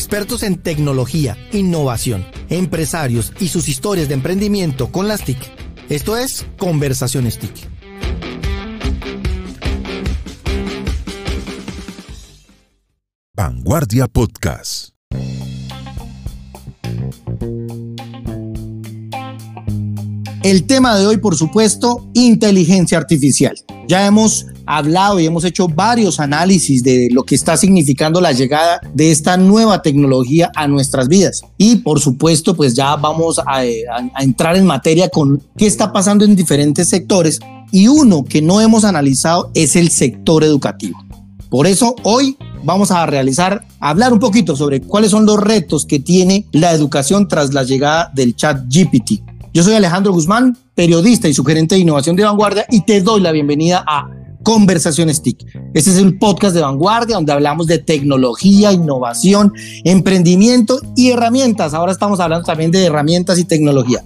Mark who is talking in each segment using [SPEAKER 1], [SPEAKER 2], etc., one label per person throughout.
[SPEAKER 1] expertos en tecnología, innovación, empresarios y sus historias de emprendimiento con las TIC. Esto es Conversaciones TIC.
[SPEAKER 2] Vanguardia Podcast.
[SPEAKER 1] El tema de hoy, por supuesto, inteligencia artificial. Ya hemos hablado y hemos hecho varios análisis de lo que está significando la llegada de esta nueva tecnología a nuestras vidas. Y por supuesto, pues ya vamos a, entrar en materia con qué está pasando en diferentes sectores. Y uno que no hemos analizado es el sector educativo. Por eso hoy vamos a realizar, hablar un poquito sobre cuáles son los retos que tiene la educación tras la llegada del chat GPT. Yo soy Alejandro Guzmán, periodista y sugerente de innovación de Vanguardia y te doy la bienvenida a Conversaciones TIC. Este es el podcast de Vanguardia donde hablamos de tecnología, innovación, emprendimiento y herramientas. Ahora estamos hablando también de herramientas y tecnología.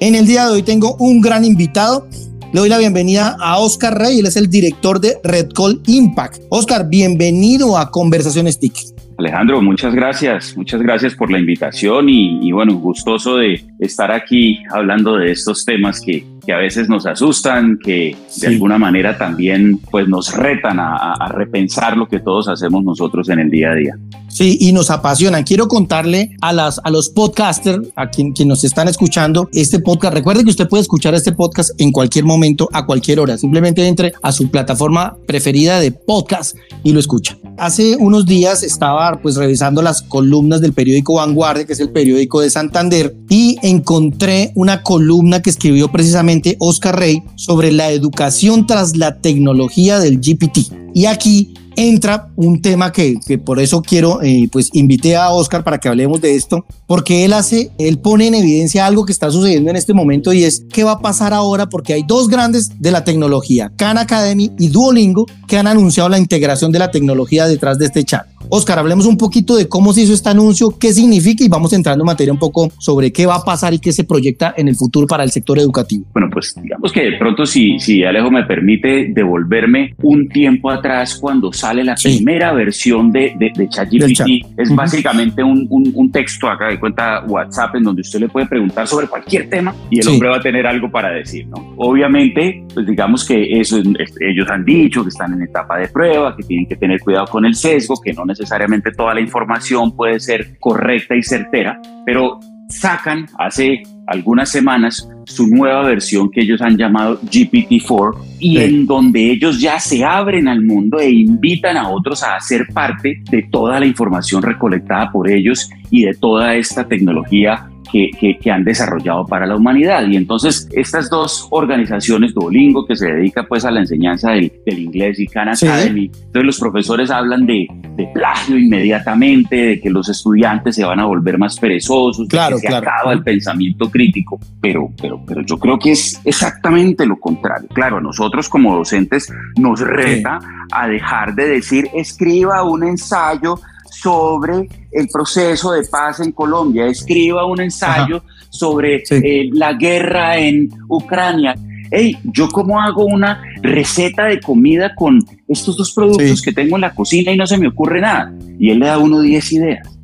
[SPEAKER 1] En el día de hoy tengo un gran invitado. Le doy la bienvenida a Oscar Rey, él es el director de Red Call Impact. Oscar, bienvenido a Conversaciones TIC.
[SPEAKER 3] Alejandro, muchas gracias, muchas gracias por la invitación y, bueno, gustoso de estar aquí hablando de estos temas que, que a veces nos asustan, que de alguna manera también pues nos retan a, repensar lo que todos hacemos nosotros en el día a día.
[SPEAKER 1] Sí, y nos apasionan. Quiero contarle a, las, a los podcasters, a quien, quien nos están escuchando, este podcast. Recuerde que usted puede escuchar este podcast en cualquier momento, a cualquier hora. Simplemente entre a su plataforma preferida de podcast y lo escucha. Hace unos días estaba pues revisando las columnas del periódico Vanguardia, que es el periódico de Santander, y encontré una columna que escribió precisamente Oscar Rey sobre la educación tras la tecnología del GPT. Y aquí entra un tema que, por eso quiero, eh, pues invité a Oscar para que hablemos de esto, porque él hace, él pone en evidencia algo que está sucediendo en este momento y es qué va a pasar ahora porque hay dos grandes de la tecnología, Khan Academy y Duolingo, que han anunciado la integración de la tecnología detrás de este chat. Oscar, hablemos un poquito de cómo se hizo este anuncio, qué significa y vamos entrando en materia un poco sobre qué va a pasar y qué se proyecta en el futuro para el sector educativo.
[SPEAKER 3] Bueno, pues digamos que de pronto si, si Alejo me permite devolverme un tiempo atrás cuando sale la primera versión de, de, ChatGPT, es básicamente un, un, texto acá de cuenta WhatsApp en donde usted le puede preguntar sobre cualquier tema y el hombre va a tener algo para decir, ¿no? Obviamente, pues digamos que eso ellos han dicho que están en etapa de prueba, que tienen que tener cuidado con el sesgo, que no necesariamente toda la información puede ser correcta y certera, pero sacan hace algunas semanas su nueva versión que ellos han llamado GPT-4 y en donde ellos ya se abren al mundo e invitan a otros a hacer parte de toda la información recolectada por ellos y de toda esta tecnología que, que, han desarrollado para la humanidad. Y entonces estas dos organizaciones, Duolingo, que se dedica pues a la enseñanza del, del inglés y Khan Academy, entonces los profesores hablan de, de, plagio inmediatamente, de que los estudiantes se van a volver más perezosos,
[SPEAKER 1] claro,
[SPEAKER 3] de que
[SPEAKER 1] se
[SPEAKER 3] acaba el pensamiento crítico, pero, pero, pero yo creo que es exactamente lo contrario. Claro, a nosotros como docentes nos reta a dejar de decir escriba un ensayo sobre el proceso de paz en Colombia, escriba un ensayo sobre eh, la guerra en Ucrania. Hey, ¿yo cómo hago una receta de comida con estos dos productos que tengo en la cocina y no se me ocurre nada? Y él le da uno 10 ideas.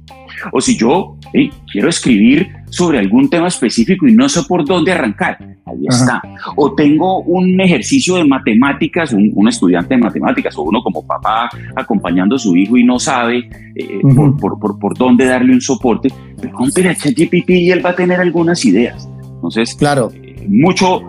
[SPEAKER 3] O si yo quiero escribir sobre algún tema específico y no sé por dónde arrancar, ahí está. O tengo un ejercicio de matemáticas, un, estudiante de matemáticas, o uno como papá acompañando a su hijo y no sabe eh, por, por, por, dónde darle un soporte, pregúntele a ChatGPT y él va a tener algunas ideas. Entonces, claro. Eh, mucho,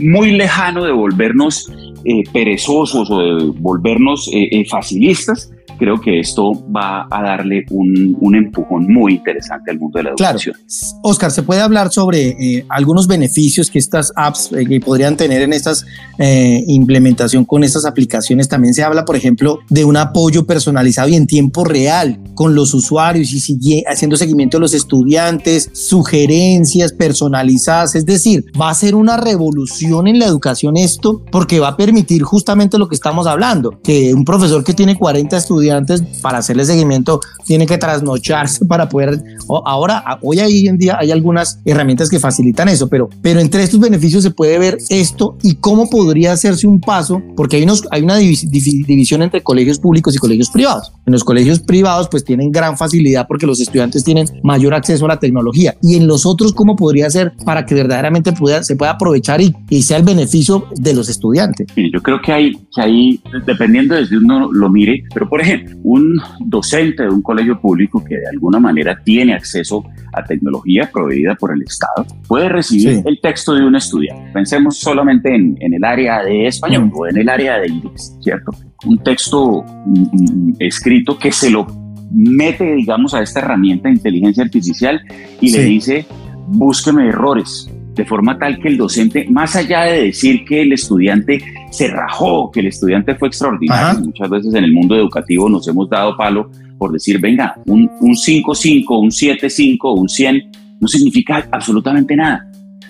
[SPEAKER 3] muy lejano de volvernos eh, perezosos o de volvernos facilistas, creo que esto va a darle un, un, empujón muy interesante al mundo de la educación.
[SPEAKER 1] Claro. Oscar, ¿se puede hablar sobre eh, algunos beneficios que estas apps eh, podrían tener en estas eh, implementación con estas aplicaciones? También se habla, por ejemplo, de un apoyo personalizado y en tiempo real con los usuarios y sigue, haciendo seguimiento de los estudiantes, sugerencias personalizadas. Es decir, va a ser una revolución en la educación esto porque va a permitir justamente lo que estamos hablando, que un profesor que tiene 40 estudiantes antes para hacerle seguimiento tiene que trasnocharse para poder, ahora, hoy ahí en día hay algunas herramientas que facilitan eso, pero, pero entre estos beneficios se puede ver esto y cómo podría hacerse un paso, porque hay, unos, hay una división entre colegios públicos y colegios privados. En los colegios privados pues tienen gran facilidad porque los estudiantes tienen mayor acceso a la tecnología y en los otros cómo podría ser para que verdaderamente pueda, se pueda aprovechar y, y sea el beneficio de los estudiantes.
[SPEAKER 3] Yo creo que hay, que hay, dependiendo desde uno lo mire, pero por ejemplo, un docente de un colegio público que de alguna manera tiene acceso a tecnología proveída por el Estado puede recibir el texto de un estudiante. Pensemos solamente en, en el área de español o en el área de inglés, ¿cierto? Un texto mm, mm, escrito que se lo mete, digamos, a esta herramienta de inteligencia artificial y le dice, búsqueme errores, de forma tal que el docente, más allá de decir que el estudiante se rajó, que el estudiante fue extraordinario, muchas veces en el mundo educativo nos hemos dado palo por decir, venga, un 5-5, un 7-5, un 100, no significa absolutamente nada.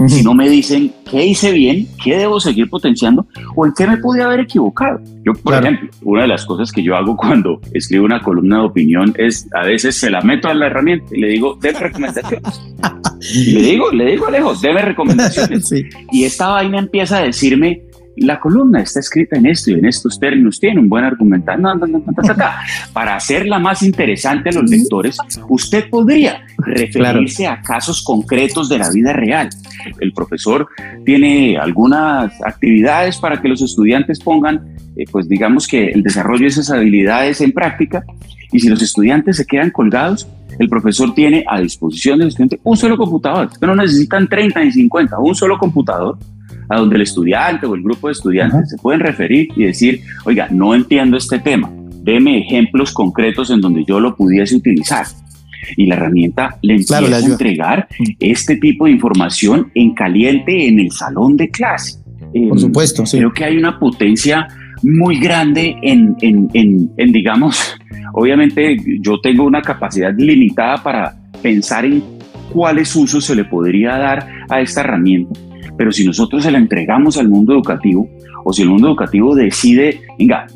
[SPEAKER 3] Si no me dicen qué hice bien, qué debo seguir potenciando o en qué me pude haber equivocado. Yo, por ejemplo, una de las cosas que yo hago cuando escribo una columna de opinión es a veces se la meto a la herramienta y le digo, debe recomendaciones. le digo, le digo Alejo, debe recomendaciones. Y esta vaina empieza a decirme, la columna está escrita en esto y en estos términos, tiene un buen argumental. Para hacerla más interesante a los lectores, usted podría referirse a casos concretos de la vida real. El profesor tiene algunas actividades para que los estudiantes pongan, eh, pues digamos que el desarrollo de esas habilidades en práctica. Y si los estudiantes se quedan colgados, el profesor tiene a disposición del estudiante un solo computador. No necesitan 30 ni 50, un solo computador a donde el estudiante o el grupo de estudiantes se pueden referir y decir, oiga, no entiendo este tema, deme ejemplos concretos en donde yo lo pudiese utilizar. Y la herramienta le empieza a entregar este tipo de información en caliente en el salón de clase.
[SPEAKER 1] Por supuesto,
[SPEAKER 3] sí. Creo que hay una potencia muy grande en, en, en, digamos, obviamente yo tengo una capacidad limitada para pensar en cuáles usos se le podría dar a esta herramienta, pero si nosotros se la entregamos al mundo educativo, o si el mundo educativo decide, venga,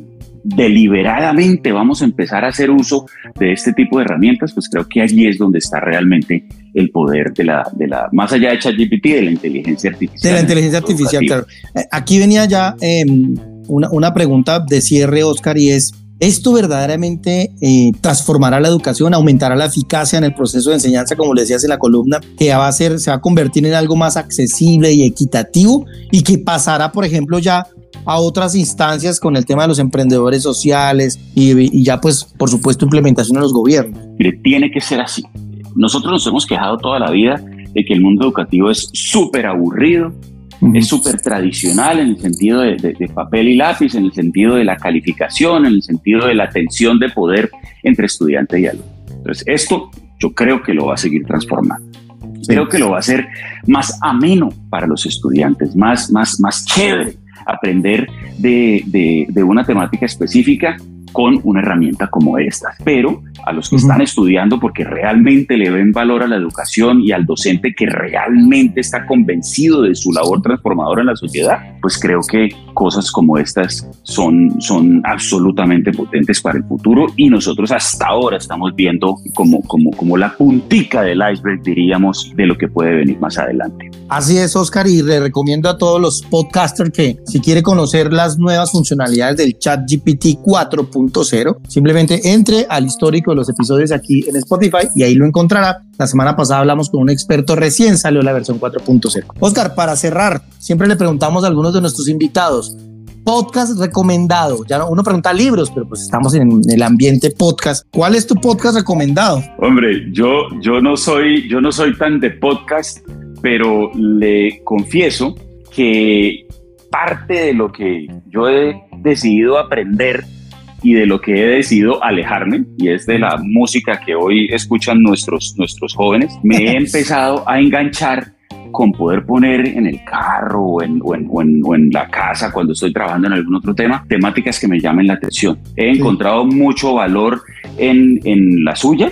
[SPEAKER 3] deliberadamente vamos a empezar a hacer uso de este tipo de herramientas, pues creo que allí es donde está realmente el poder de la, de la más allá de ChatGPT, de la inteligencia artificial.
[SPEAKER 1] De la inteligencia artificial, claro. Eh, aquí venía ya em, una, una pregunta de cierre, Oscar, y es, ¿Esto verdaderamente eh, transformará la educación, aumentará la eficacia en el proceso de enseñanza, como le decías en la columna, que va a ser, se va a convertir en algo más accesible y equitativo y que pasará, por ejemplo, ya a otras instancias con el tema de los emprendedores sociales y, ya, pues, por supuesto, implementación en los gobiernos?
[SPEAKER 3] Tiene que ser así. Nosotros nos hemos quejado toda la vida de que el mundo educativo es súper aburrido, es súper tradicional en el sentido de, papel y lápiz, en el sentido de la calificación, en el sentido de la tensión de poder entre estudiante y alumno. Entonces, esto yo creo que lo va a seguir transformando. Creo que lo va a hacer más ameno para los estudiantes, más, más, más chévere aprender de, de una temática específica con una herramienta como esta. Pero a los que están estudiando porque realmente le ven valor a la educación y al docente que realmente está convencido de su labor transformadora en la sociedad, pues creo que cosas como estas son, son absolutamente potentes para el futuro y nosotros hasta ahora estamos viendo como, como, como la puntica del iceberg, diríamos, de lo que puede venir más adelante.
[SPEAKER 1] Así es, Oscar, y le recomiendo a todos los podcasters que si quiere conocer las nuevas funcionalidades del chat GPT 4.0, simplemente entre al histórico de los episodios aquí en Spotify y ahí lo encontrará. La semana pasada hablamos con un experto, recién salió la versión 4.0. Oscar, para cerrar, siempre le preguntamos a algunos de nuestros invitados, podcast recomendado. Ya uno pregunta libros, pero pues estamos en el ambiente podcast. ¿Cuál es tu podcast recomendado?
[SPEAKER 3] Hombre, yo, yo no soy, yo no soy tan de podcast pero le confieso que parte de lo que yo he decidido aprender y de lo que he decidido alejarme, y es de la música que hoy escuchan nuestros, nuestros jóvenes, me he empezado a enganchar con poder poner en el carro o en, o en, o en, la casa cuando estoy trabajando en algún otro tema, temáticas que me llamen la atención. He encontrado mucho valor en, en la suya,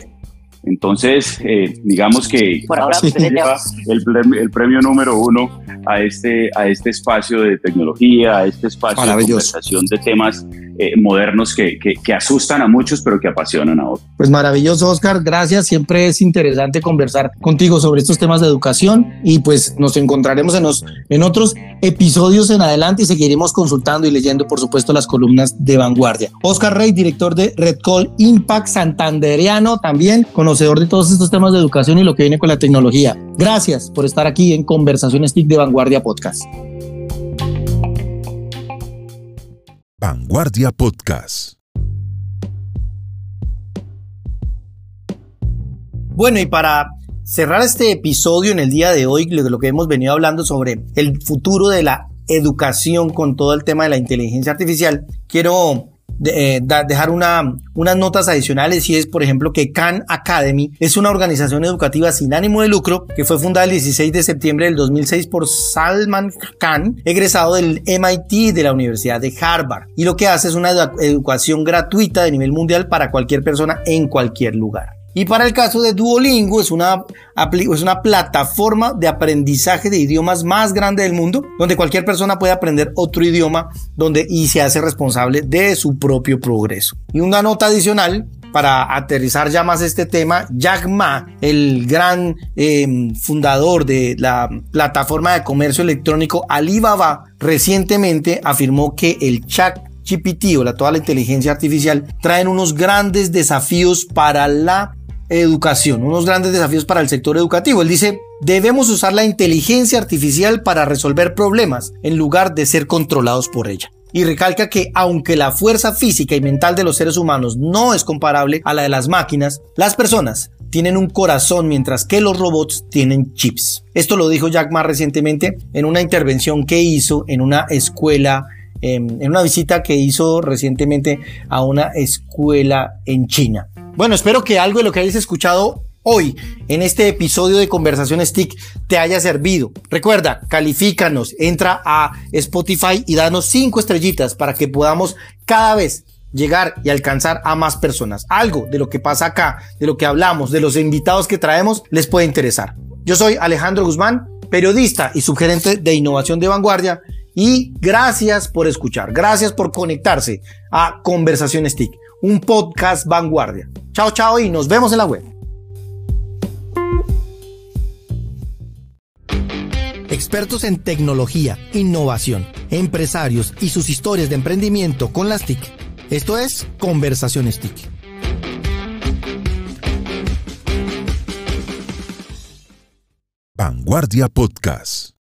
[SPEAKER 3] entonces, eh, digamos que
[SPEAKER 2] Por ahora,
[SPEAKER 3] el, premio, número uno a este, a este espacio de tecnología, a este espacio de conversación de temas eh, modernos que, que, asustan a muchos, pero que apasionan a otros.
[SPEAKER 1] Pues maravilloso, Oscar. Gracias. Siempre es interesante conversar contigo sobre estos temas de educación y pues nos encontraremos en, los, en otros episodios en adelante y seguiremos consultando y leyendo, por supuesto, las columnas de vanguardia. Oscar Rey, director de Red Call Impact Santanderiano, también conocedor de todos estos temas de educación y lo que viene con la tecnología. Gracias por estar aquí en Conversaciones TIC de Vanguardia Podcast.
[SPEAKER 2] Vanguardia Podcast.
[SPEAKER 1] Bueno, y para cerrar este episodio en el día de hoy, lo que hemos venido hablando sobre el futuro de la educación con todo el tema de la inteligencia artificial, quiero eh, dejar una, unas notas adicionales y es, por ejemplo, que Khan Academy es una organización educativa sin ánimo de lucro que fue fundada el 16 de septiembre del 2006 por Salman Khan, egresado del MIT de la Universidad de Harvard. Y lo que hace es una educación gratuita de nivel mundial para cualquier persona en cualquier lugar. Y para el caso de Duolingo es una, es una plataforma de aprendizaje de idiomas más grande del mundo, donde cualquier persona puede aprender otro idioma donde, y se hace responsable de su propio progreso. Y una nota adicional para aterrizar ya más este tema, Jack Ma, el gran em, fundador de la plataforma de comercio electrónico Alibaba, recientemente afirmó que el chat GPT o la, toda la inteligencia artificial traen unos grandes desafíos para la educación, unos grandes desafíos para el sector educativo. Él dice, debemos usar la inteligencia artificial para resolver problemas en lugar de ser controlados por ella. Y recalca que aunque la fuerza física y mental de los seres humanos no es comparable a la de las máquinas, las personas tienen un corazón mientras que los robots tienen chips. Esto lo dijo Jack Ma recientemente en una intervención que hizo en una escuela em, en una visita que hizo recientemente a una escuela en China. Bueno, espero que algo de lo que hayas escuchado hoy en este episodio de Conversaciones TIC te haya servido. Recuerda, califícanos, entra a Spotify y danos cinco estrellitas para que podamos cada vez llegar y alcanzar a más personas. Algo de lo que pasa acá, de lo que hablamos, de los invitados que traemos, les puede interesar. Yo soy Alejandro Guzmán, periodista y subgerente de innovación de vanguardia. Y gracias por escuchar, gracias por conectarse a Conversaciones TIC un podcast vanguardia. Chao, chao y nos vemos en la web. Expertos en tecnología, innovación, empresarios y sus historias de emprendimiento con las TIC. Esto es Conversaciones TIC.
[SPEAKER 2] Vanguardia Podcast.